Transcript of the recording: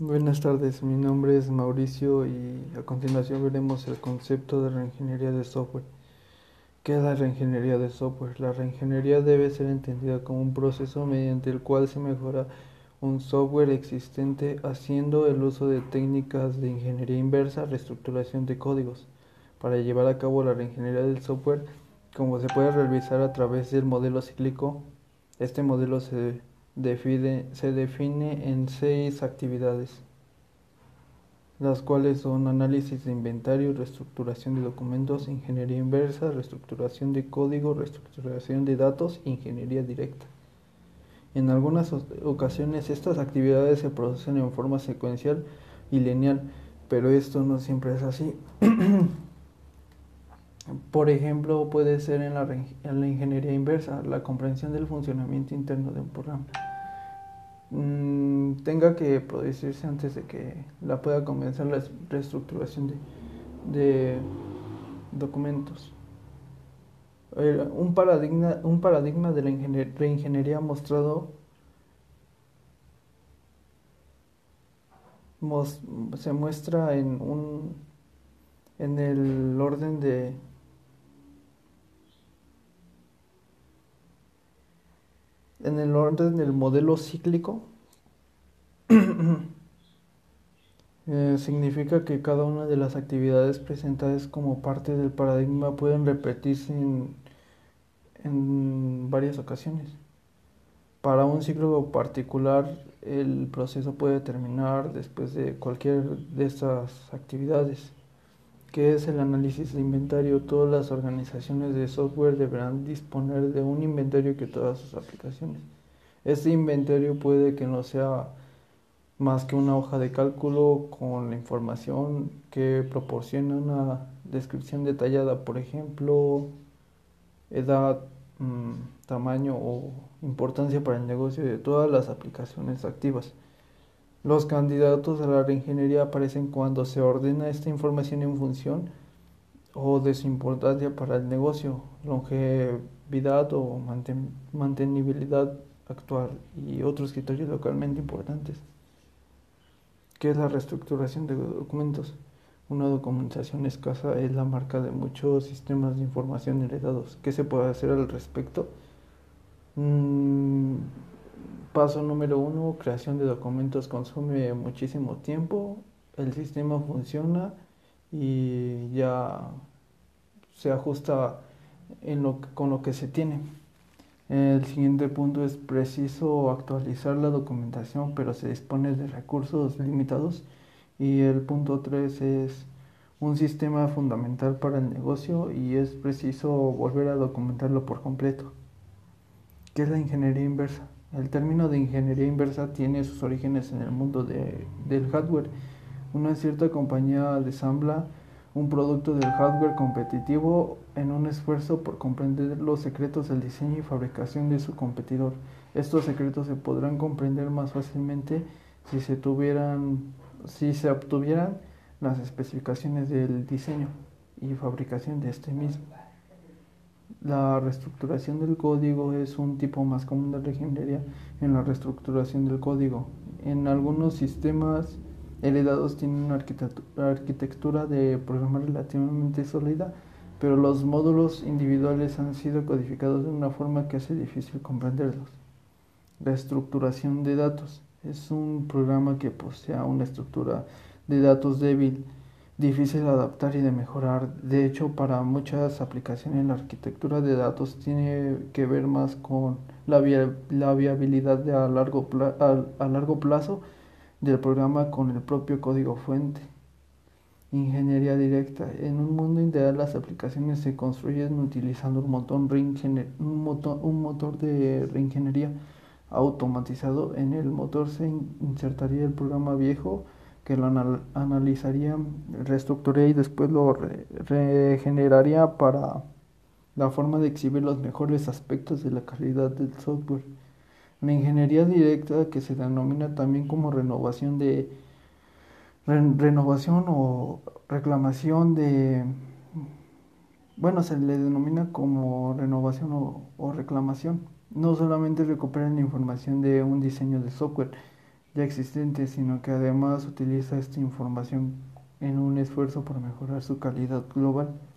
Buenas tardes, mi nombre es Mauricio y a continuación veremos el concepto de reingeniería de software. ¿Qué es la reingeniería de software? La reingeniería debe ser entendida como un proceso mediante el cual se mejora un software existente haciendo el uso de técnicas de ingeniería inversa, reestructuración de códigos. Para llevar a cabo la reingeniería del software, como se puede realizar a través del modelo cíclico, este modelo se se define en seis actividades, las cuales son análisis de inventario, reestructuración de documentos, ingeniería inversa, reestructuración de código, reestructuración de datos, ingeniería directa. En algunas ocasiones estas actividades se producen en forma secuencial y lineal, pero esto no siempre es así. Por ejemplo, puede ser en la, en la, ingeniería inversa, la comprensión del funcionamiento interno de un programa. Mm, tenga que producirse antes de que la pueda comenzar la reestructuración de, documentos. Un paradigma, un paradigma de la reingeniería mostrado se muestra en un en el orden de en el orden del modelo cíclico eh, significa que cada una de las actividades presentadas como parte del paradigma pueden repetirse en, en varias ocasiones. Para un ciclo particular, el proceso puede terminar después de cualquier de estas actividades que es el análisis de inventario. Todas las organizaciones de software deberán disponer de un inventario que todas sus aplicaciones. Este inventario puede que no sea más que una hoja de cálculo con la información que proporciona una descripción detallada, por ejemplo, edad, mm, tamaño o importancia para el negocio de todas las aplicaciones activas. Los candidatos a la reingeniería aparecen cuando se ordena esta información en función o de su importancia para el negocio, longevidad o mantenibilidad actual y otros criterios localmente importantes. ¿Qué es la reestructuración de documentos? Una documentación escasa es la marca de muchos sistemas de información heredados. ¿Qué se puede hacer al respecto? Mm, Paso número uno, creación de documentos consume muchísimo tiempo, el sistema funciona y ya se ajusta en lo, con lo que se tiene. El siguiente punto es preciso actualizar la documentación, pero se dispone de recursos limitados. Y el punto 3 es un sistema fundamental para el negocio y es preciso volver a documentarlo por completo. ¿Qué es la ingeniería inversa? El término de ingeniería inversa tiene sus orígenes en el mundo del hardware. Una cierta compañía desambla un producto del hardware competitivo en un esfuerzo por comprender los secretos del diseño y fabricación de su competidor. Estos secretos se podrán comprender más fácilmente si se tuvieran si se obtuvieran las especificaciones del diseño y fabricación de este mismo. La reestructuración del código es un tipo más común de reingeniería en la reestructuración del código. En algunos sistemas heredados tienen una arquitectura de programa relativamente sólida, pero los módulos individuales han sido codificados de una forma que hace difícil comprenderlos. Reestructuración de datos es un programa que posee una estructura de datos débil difícil de adaptar y de mejorar. De hecho, para muchas aplicaciones la arquitectura de datos tiene que ver más con la, viabilidad de a, largo plazo del programa con el propio código fuente. Ingeniería directa. En un mundo ideal las aplicaciones se construyen utilizando un motor, un un motor de reingeniería automatizado. En el motor se insertaría el programa viejo que lo analizaría, reestructuraría y después lo regeneraría para la forma de exhibir los mejores aspectos de la calidad del software. La ingeniería directa, que se denomina también como renovación de renovación o reclamación de bueno, se le denomina como renovación o reclamación. No solamente recuperan la información de un diseño de software, ya existentes, sino que además utiliza esta información en un esfuerzo por mejorar su calidad global.